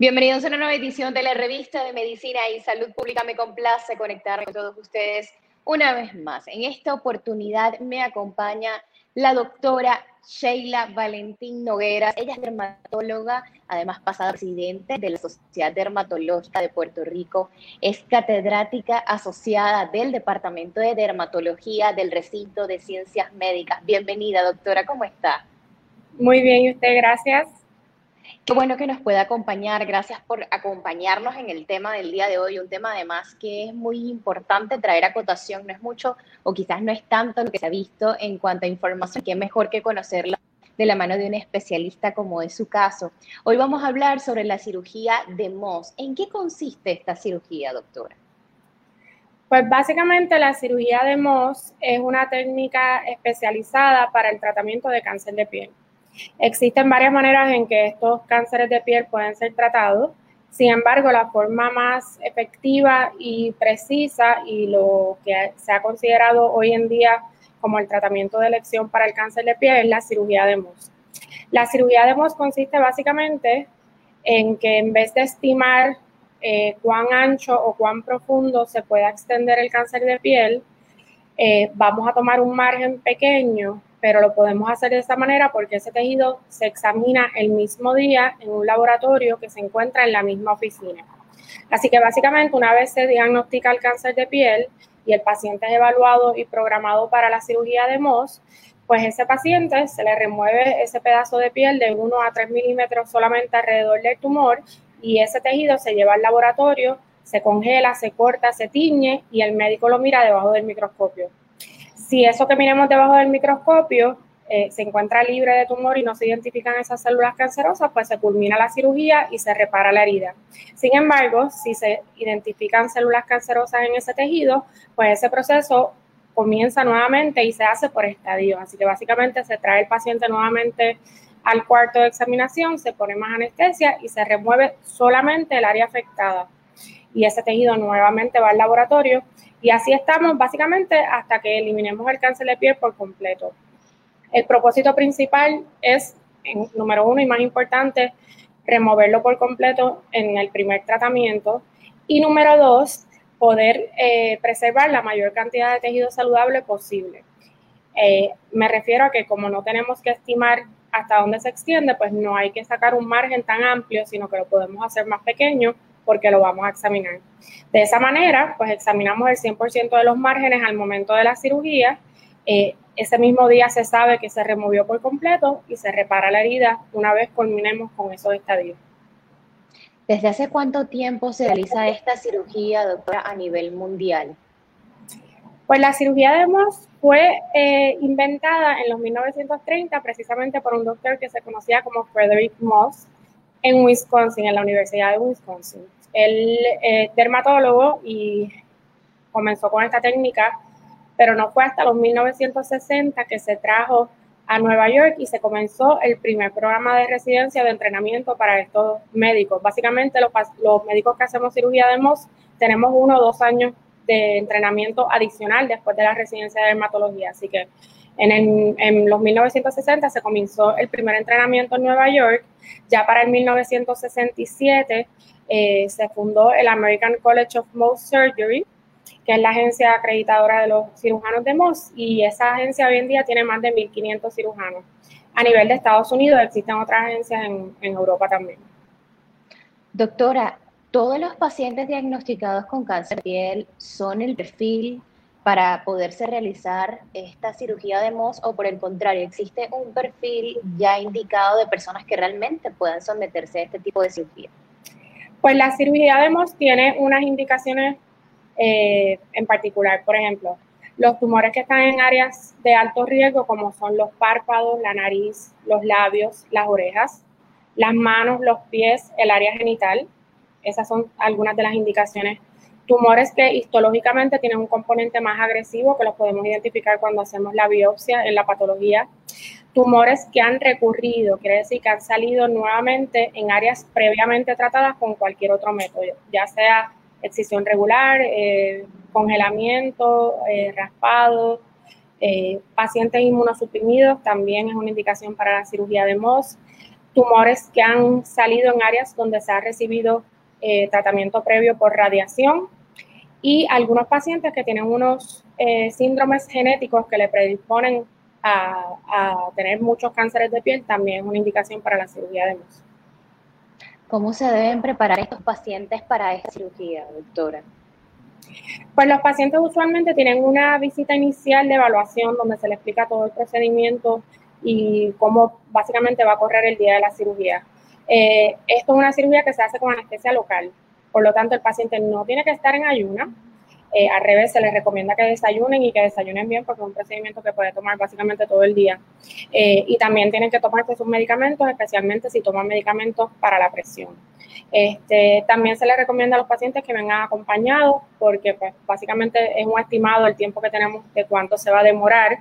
Bienvenidos a una nueva edición de la revista de Medicina y Salud Pública. Me complace conectarme con todos ustedes una vez más. En esta oportunidad me acompaña la doctora Sheila Valentín Nogueras. Ella es dermatóloga, además pasada presidente de la Sociedad Dermatológica de Puerto Rico. Es catedrática asociada del Departamento de Dermatología del Recinto de Ciencias Médicas. Bienvenida, doctora, ¿cómo está? Muy bien, y usted, gracias. Qué bueno que nos pueda acompañar. Gracias por acompañarnos en el tema del día de hoy. Un tema además que es muy importante traer acotación. No es mucho o quizás no es tanto lo que se ha visto en cuanto a información, es mejor que conocerla de la mano de un especialista como es su caso. Hoy vamos a hablar sobre la cirugía de Moss. ¿En qué consiste esta cirugía, doctora? Pues básicamente la cirugía de Moss es una técnica especializada para el tratamiento de cáncer de piel. Existen varias maneras en que estos cánceres de piel pueden ser tratados. Sin embargo, la forma más efectiva y precisa y lo que se ha considerado hoy en día como el tratamiento de elección para el cáncer de piel es la cirugía de Mohs. La cirugía de Mohs consiste básicamente en que en vez de estimar eh, cuán ancho o cuán profundo se pueda extender el cáncer de piel, eh, vamos a tomar un margen pequeño pero lo podemos hacer de esta manera porque ese tejido se examina el mismo día en un laboratorio que se encuentra en la misma oficina. Así que básicamente una vez se diagnostica el cáncer de piel y el paciente es evaluado y programado para la cirugía de MOS, pues ese paciente se le remueve ese pedazo de piel de 1 a 3 milímetros solamente alrededor del tumor y ese tejido se lleva al laboratorio, se congela, se corta, se tiñe y el médico lo mira debajo del microscopio. Si eso que miremos debajo del microscopio eh, se encuentra libre de tumor y no se identifican esas células cancerosas, pues se culmina la cirugía y se repara la herida. Sin embargo, si se identifican células cancerosas en ese tejido, pues ese proceso comienza nuevamente y se hace por estadio. Así que básicamente se trae el paciente nuevamente al cuarto de examinación, se pone más anestesia y se remueve solamente el área afectada. Y ese tejido nuevamente va al laboratorio y así estamos básicamente hasta que eliminemos el cáncer de piel por completo. El propósito principal es, número uno y más importante, removerlo por completo en el primer tratamiento. Y número dos, poder eh, preservar la mayor cantidad de tejido saludable posible. Eh, me refiero a que como no tenemos que estimar hasta dónde se extiende, pues no hay que sacar un margen tan amplio, sino que lo podemos hacer más pequeño porque lo vamos a examinar. De esa manera, pues examinamos el 100% de los márgenes al momento de la cirugía. Eh, ese mismo día se sabe que se removió por completo y se repara la herida una vez culminemos con esos estadios. ¿Desde hace cuánto tiempo se realiza esta cirugía, doctora, a nivel mundial? Pues la cirugía de Moss fue eh, inventada en los 1930 precisamente por un doctor que se conocía como Frederick Moss en Wisconsin, en la Universidad de Wisconsin. Él es dermatólogo y comenzó con esta técnica, pero no fue hasta los 1960 que se trajo a Nueva York y se comenzó el primer programa de residencia de entrenamiento para estos médicos. Básicamente los, los médicos que hacemos cirugía de MOS tenemos uno o dos años de entrenamiento adicional después de la residencia de dermatología. Así que en, en, los 1960 se comenzó el primer entrenamiento en Nueva York. Ya para el 1967 eh, se fundó el American College of Mohs Surgery, que es la agencia acreditadora de los cirujanos de Mohs, y esa agencia hoy en día tiene más de 1.500 cirujanos. A nivel de Estados Unidos existen otras agencias en, en Europa también. Doctora, ¿todos los pacientes diagnosticados con cáncer de piel son el perfil para poderse realizar esta cirugía de Mohs o por el contrario, existe un perfil ya indicado de personas que realmente puedan someterse a este tipo de cirugía? Pues la cirugía de MOS tiene unas indicaciones eh, en particular. Por ejemplo, los tumores que están en áreas de alto riesgo, como son los párpados, la nariz, los labios, las orejas, las manos, los pies, el área genital. Esas son algunas de las indicaciones. Tumores que histológicamente tienen un componente más agresivo, que los podemos identificar cuando hacemos la biopsia en la patología. Tumores que han recurrido, quiere decir que han salido nuevamente en áreas previamente tratadas con cualquier otro método, ya sea excisión regular, eh, congelamiento, eh, raspado, eh, pacientes inmunosuprimidos también es una indicación para la cirugía de MOS, tumores que han salido en áreas donde se ha recibido tratamiento previo por radiación y algunos pacientes que tienen unos eh, síndromes genéticos que le predisponen a, a, tener muchos cánceres de piel, también es una indicación para la cirugía de MOS. ¿Cómo se deben preparar estos pacientes para esta cirugía, doctora? Pues los pacientes usualmente tienen una visita inicial de evaluación donde se les explica todo el procedimiento y cómo básicamente va a correr el día de la cirugía. Eh, esto es una cirugía que se hace con anestesia local, por lo tanto el paciente no tiene que estar en ayuna, eh, al revés, se les recomienda que desayunen y que desayunen bien porque es un procedimiento que puede tomar básicamente todo el día. Eh, y también tienen que tomarse sus medicamentos, especialmente si toman medicamentos para la presión. Este, también se les recomienda a los pacientes que vengan acompañados porque pues, básicamente es un estimado el tiempo que tenemos de cuánto se va a demorar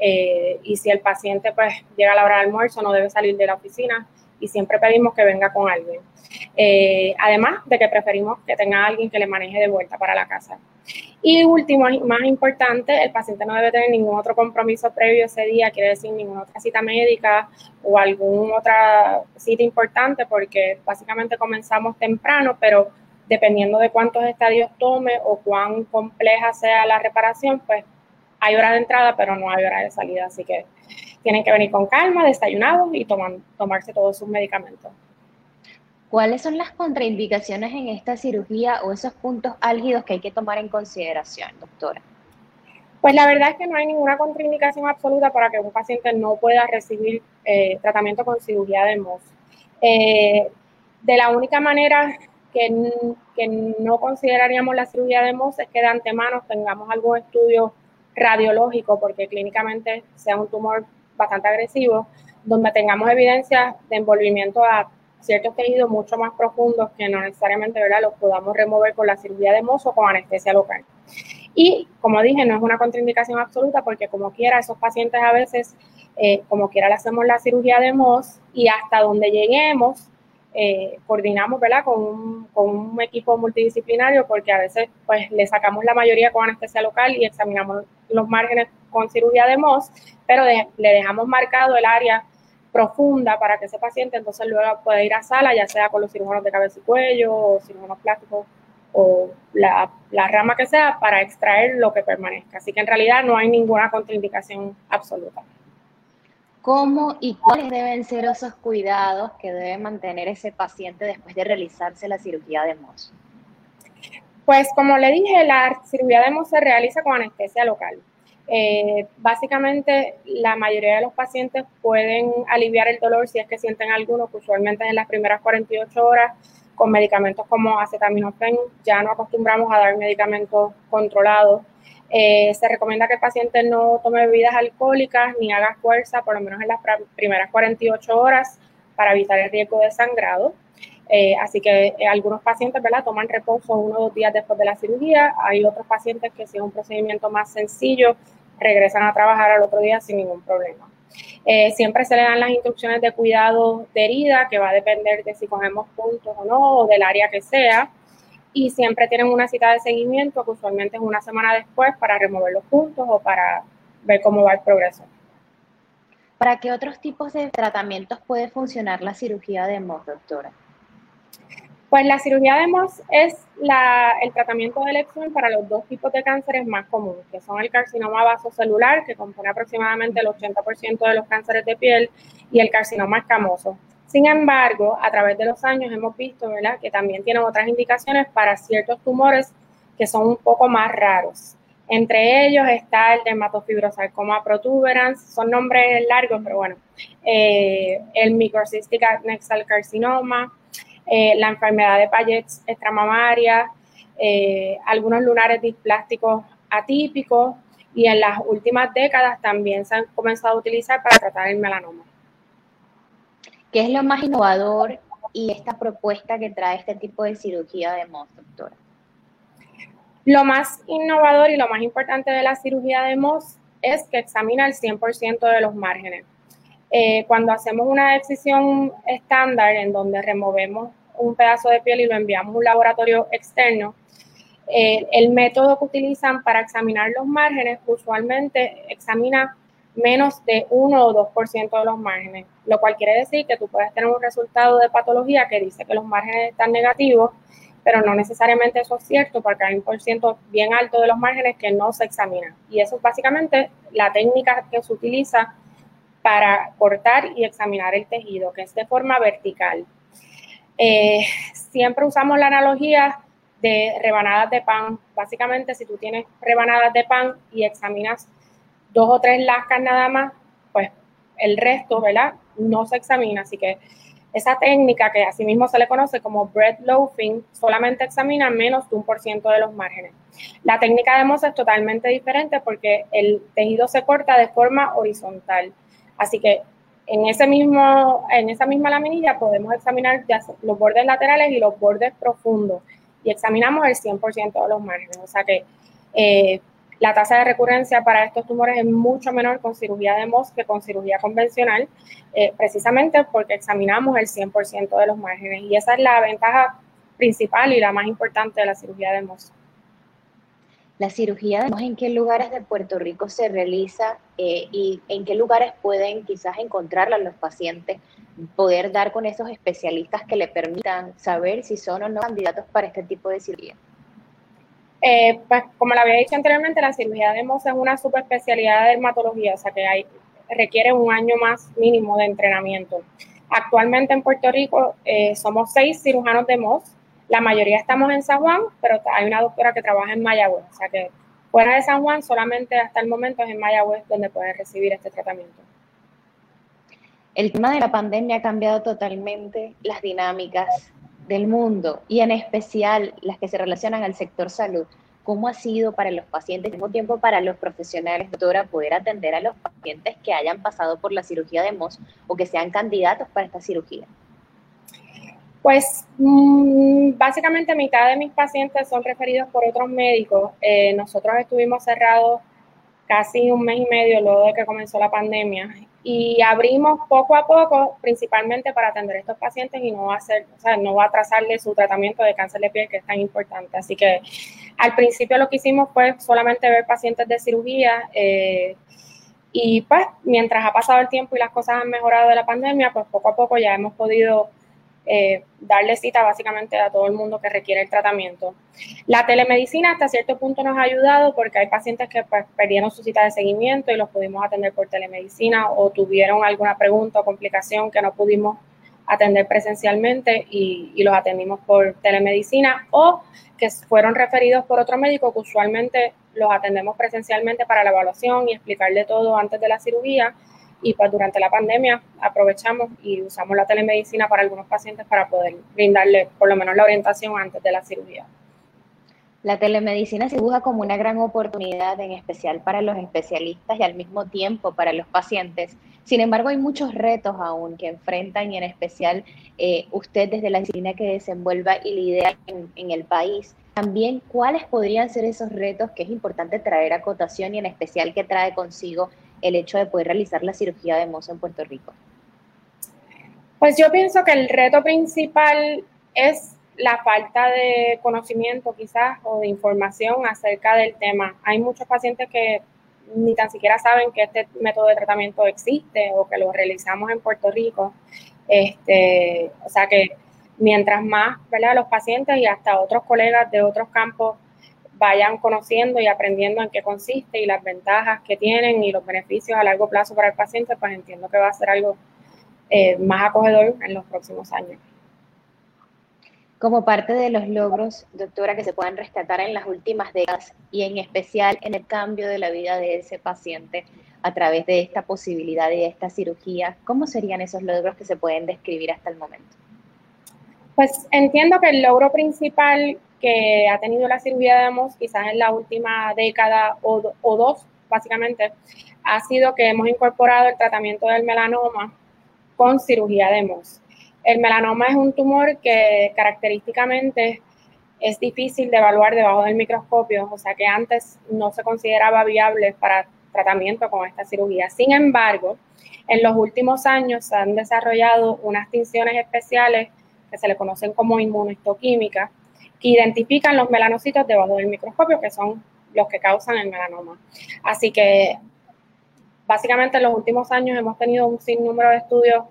eh, y si el paciente pues llega a la hora de almuerzo no debe salir de la oficina y siempre pedimos que venga con alguien. Eh, además de que preferimos que tenga alguien que le maneje de vuelta para la casa. Y último, más importante, el paciente no debe tener ningún otro compromiso previo ese día, quiere decir ninguna otra cita médica o alguna otra cita importante, porque básicamente comenzamos temprano, pero dependiendo de cuántos estadios tome o cuán compleja sea la reparación, pues hay hora de entrada, pero no hay hora de salida. Así que tienen que venir con calma, desayunados y tomarse todos sus medicamentos. ¿Cuáles son las contraindicaciones en esta cirugía o esos puntos álgidos que hay que tomar en consideración, doctora? Pues la verdad es que no hay ninguna contraindicación absoluta para que un paciente no pueda recibir eh, tratamiento con cirugía de MOS. Eh, de la única manera que, que, no consideraríamos la cirugía de MOS es que de antemano tengamos algún estudio radiológico, porque clínicamente sea un tumor bastante agresivo, donde tengamos evidencia de envolvimiento a ciertos tejidos mucho más profundos que no necesariamente ¿verdad? los podamos remover con la cirugía de mozo o con anestesia local. Y como dije, no es una contraindicación absoluta porque como quiera, esos pacientes a veces, eh, como quiera, le hacemos la cirugía de MOS y hasta donde lleguemos, eh, coordinamos ¿verdad? Con, un, con un equipo multidisciplinario porque a veces pues le sacamos la mayoría con anestesia local y examinamos los márgenes con cirugía de MOS, pero le dejamos marcado el área profunda para que ese paciente entonces luego pueda ir a sala, ya sea con los cirujanos de cabeza y cuello o cirujanos plásticos o la, la, rama que sea para extraer lo que permanezca. Así que en realidad no hay ninguna contraindicación absoluta. ¿Cómo y cuáles deben ser esos cuidados que debe mantener ese paciente después de realizarse la cirugía de MOS? Pues como le dije, la cirugía de MOS se realiza con anestesia local. Eh, básicamente, la mayoría de los pacientes pueden aliviar el dolor si es que sienten alguno, que usualmente en las primeras 48 horas con medicamentos como acetaminofén. Ya no acostumbramos a dar medicamentos controlados. Eh, se recomienda que el paciente no tome bebidas alcohólicas ni haga fuerza, por lo menos en las primeras 48 horas, para evitar el riesgo de sangrado. Eh, así que algunos pacientes ¿verdad? toman reposo uno o dos días después de la cirugía. Hay otros pacientes que si es un procedimiento más sencillo, regresan a trabajar al otro día sin ningún problema. Eh, siempre se le dan las instrucciones de cuidado de herida, que va a depender de si cogemos puntos o no, o del área que sea. Y siempre tienen una cita de seguimiento, que usualmente es una semana después, para remover los puntos o para ver cómo va el progreso. ¿Para qué otros tipos de tratamientos puede funcionar la cirugía de MOS, doctora? Pues la cirugía de MOS es la, el tratamiento de elección para los dos tipos de cánceres más comunes, que son el carcinoma vasocelular, que compone aproximadamente el 80% de los cánceres de piel, y el carcinoma escamoso. Sin embargo, a través de los años hemos visto ¿verdad? que también tienen otras indicaciones para ciertos tumores que son un poco más raros. Entre ellos está el dermatofibrosarcoma protuberans, son nombres largos, pero bueno, eh, el microcystic adnexal carcinoma, eh, la enfermedad de Payet extramamaria, eh, algunos lunares displásticos atípicos y en las últimas décadas también se han comenzado a utilizar para tratar el melanoma. ¿Qué es lo más innovador y esta propuesta que trae este tipo de cirugía de MOS, doctora? Lo más innovador y lo más importante de la cirugía de MOS es que examina el 100% de los márgenes. Eh, cuando hacemos una decisión estándar en donde removemos un pedazo de piel y lo enviamos a un laboratorio externo, eh, el método que utilizan para examinar los márgenes usualmente examina menos de 1 o 2% de los márgenes, lo cual quiere decir que tú puedes tener un resultado de patología que dice que los márgenes están negativos, pero no necesariamente eso es cierto porque hay un por ciento bien alto de los márgenes que no se examinan. Y eso es básicamente la técnica que se utiliza para cortar y examinar el tejido, que es de forma vertical. Eh, siempre usamos la analogía de rebanadas de pan. Básicamente, si tú tienes rebanadas de pan y examinas dos o tres lascas nada más, pues el resto, ¿verdad? No se examina. Así que esa técnica, que asimismo se le conoce como bread loafing, solamente examina menos de un por ciento de los márgenes. La técnica de Moss es totalmente diferente porque el tejido se corta de forma horizontal. Así que en, ese mismo, en esa misma laminilla podemos examinar los bordes laterales y los bordes profundos y examinamos el 100% de los márgenes. O sea que eh, la tasa de recurrencia para estos tumores es mucho menor con cirugía de MOS que con cirugía convencional, eh, precisamente porque examinamos el 100% de los márgenes. Y esa es la ventaja principal y la más importante de la cirugía de MOS. La cirugía de MOS, ¿en qué lugares de Puerto Rico se realiza eh, y en qué lugares pueden quizás encontrarla los pacientes? Poder dar con esos especialistas que le permitan saber si son o no candidatos para este tipo de cirugía. Eh, pues como le había dicho anteriormente, la cirugía de MOS es una subespecialidad de dermatología, o sea que hay, requiere un año más mínimo de entrenamiento. Actualmente en Puerto Rico eh, somos seis cirujanos de MOS, la mayoría estamos en San Juan, pero hay una doctora que trabaja en Mayagüez, o sea que fuera de San Juan solamente hasta el momento es en Mayagüez donde pueden recibir este tratamiento. El tema de la pandemia ha cambiado totalmente las dinámicas del mundo y en especial las que se relacionan al sector salud. ¿Cómo ha sido para los pacientes, al mismo tiempo para los profesionales, doctora, poder atender a los pacientes que hayan pasado por la cirugía de MOS o que sean candidatos para esta cirugía? Pues mm, básicamente mitad de mis pacientes son referidos por otros médicos. Eh, nosotros estuvimos cerrados casi un mes y medio luego de que comenzó la pandemia y abrimos poco a poco, principalmente para atender a estos pacientes y no va a hacer, o sea, no va a atrasarle su tratamiento de cáncer de piel que es tan importante. Así que al principio lo que hicimos fue solamente ver pacientes de cirugía eh, y pues mientras ha pasado el tiempo y las cosas han mejorado de la pandemia, pues poco a poco ya hemos podido eh, darle cita básicamente a todo el mundo que requiere el tratamiento. La telemedicina hasta cierto punto nos ha ayudado porque hay pacientes que pues, perdieron su cita de seguimiento y los pudimos atender por telemedicina o tuvieron alguna pregunta o complicación que no pudimos atender presencialmente y, y, los atendimos por telemedicina o que fueron referidos por otro médico que usualmente los atendemos presencialmente para la evaluación y explicarle todo antes de la cirugía y pues durante la pandemia aprovechamos y usamos la telemedicina para algunos pacientes para poder brindarle por lo menos la orientación antes de la cirugía. La telemedicina se dibuja como una gran oportunidad, en especial para los especialistas y al mismo tiempo para los pacientes. Sin embargo, hay muchos retos aún que enfrentan y en especial eh, usted desde la disciplina que desenvuelva y lidera en, en el país. También, ¿cuáles podrían ser esos retos que es importante traer a cotación y en especial que trae consigo el hecho de poder realizar la cirugía de mozo en Puerto Rico? Pues yo pienso que el reto principal es la falta de conocimiento quizás o de información acerca del tema. Hay muchos pacientes que ni tan siquiera saben que este método de tratamiento existe o que lo realizamos en Puerto Rico. Este, o sea que mientras más ¿verdad? los pacientes y hasta otros colegas de otros campos vayan conociendo y aprendiendo en qué consiste y las ventajas que tienen y los beneficios a largo plazo para el paciente, pues entiendo que va a ser algo eh, más acogedor en los próximos años. Como parte de los logros, doctora, que se puedan rescatar en las últimas décadas y en especial en el cambio de la vida de ese paciente a través de esta posibilidad y de esta cirugía, ¿cómo serían esos logros que se pueden describir hasta el momento? Pues entiendo que el logro principal que ha tenido la cirugía de MOS quizás en la última década o, dos, básicamente, ha sido que hemos incorporado el tratamiento del melanoma con cirugía de MOS. El melanoma es un tumor que característicamente es difícil de evaluar debajo del microscopio, o sea que antes no se consideraba viable para tratamiento con esta cirugía. Sin embargo, en los últimos años se han desarrollado unas tinciones especiales que se le conocen como inmunohistoquímicas, que identifican los melanocitos debajo del microscopio, que son los que causan el melanoma. Así que básicamente en los últimos años hemos tenido un sinnúmero de estudios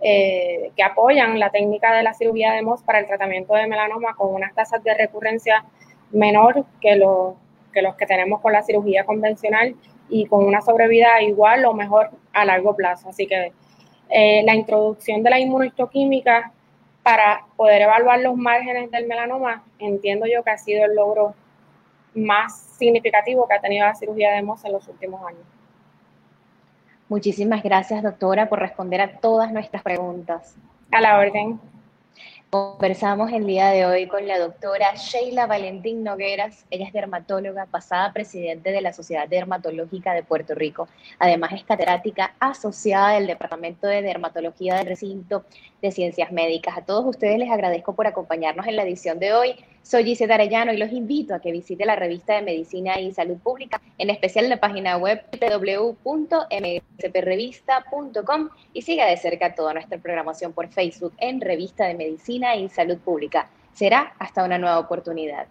eh, que apoyan la técnica de la cirugía de MOS para el tratamiento de melanoma con unas tasas de recurrencia menor que, los que tenemos con la cirugía convencional y con una sobrevida igual o mejor a largo plazo. Así que eh, la introducción de la inmunohistoquímica para poder evaluar los márgenes del melanoma, entiendo yo que ha sido el logro más significativo que ha tenido la cirugía de MOS en los últimos años. Muchísimas gracias, doctora, por responder a todas nuestras preguntas. A la orden. Conversamos el día de hoy con la doctora Sheila Valentín Nogueras. Ella es dermatóloga, pasada presidente de la Sociedad Dermatológica de Puerto Rico. Además es catedrática asociada del Departamento de Dermatología del Recinto de Ciencias Médicas. A todos ustedes les agradezco por acompañarnos en la edición de hoy. Soy Gisela Arellano y los invito a que visite la revista de Medicina y Salud Pública, en especial la página web www.msprevista.com y siga de cerca toda nuestra programación por Facebook en Revista de Medicina y Salud Pública. Será hasta una nueva oportunidad.